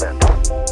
Planet.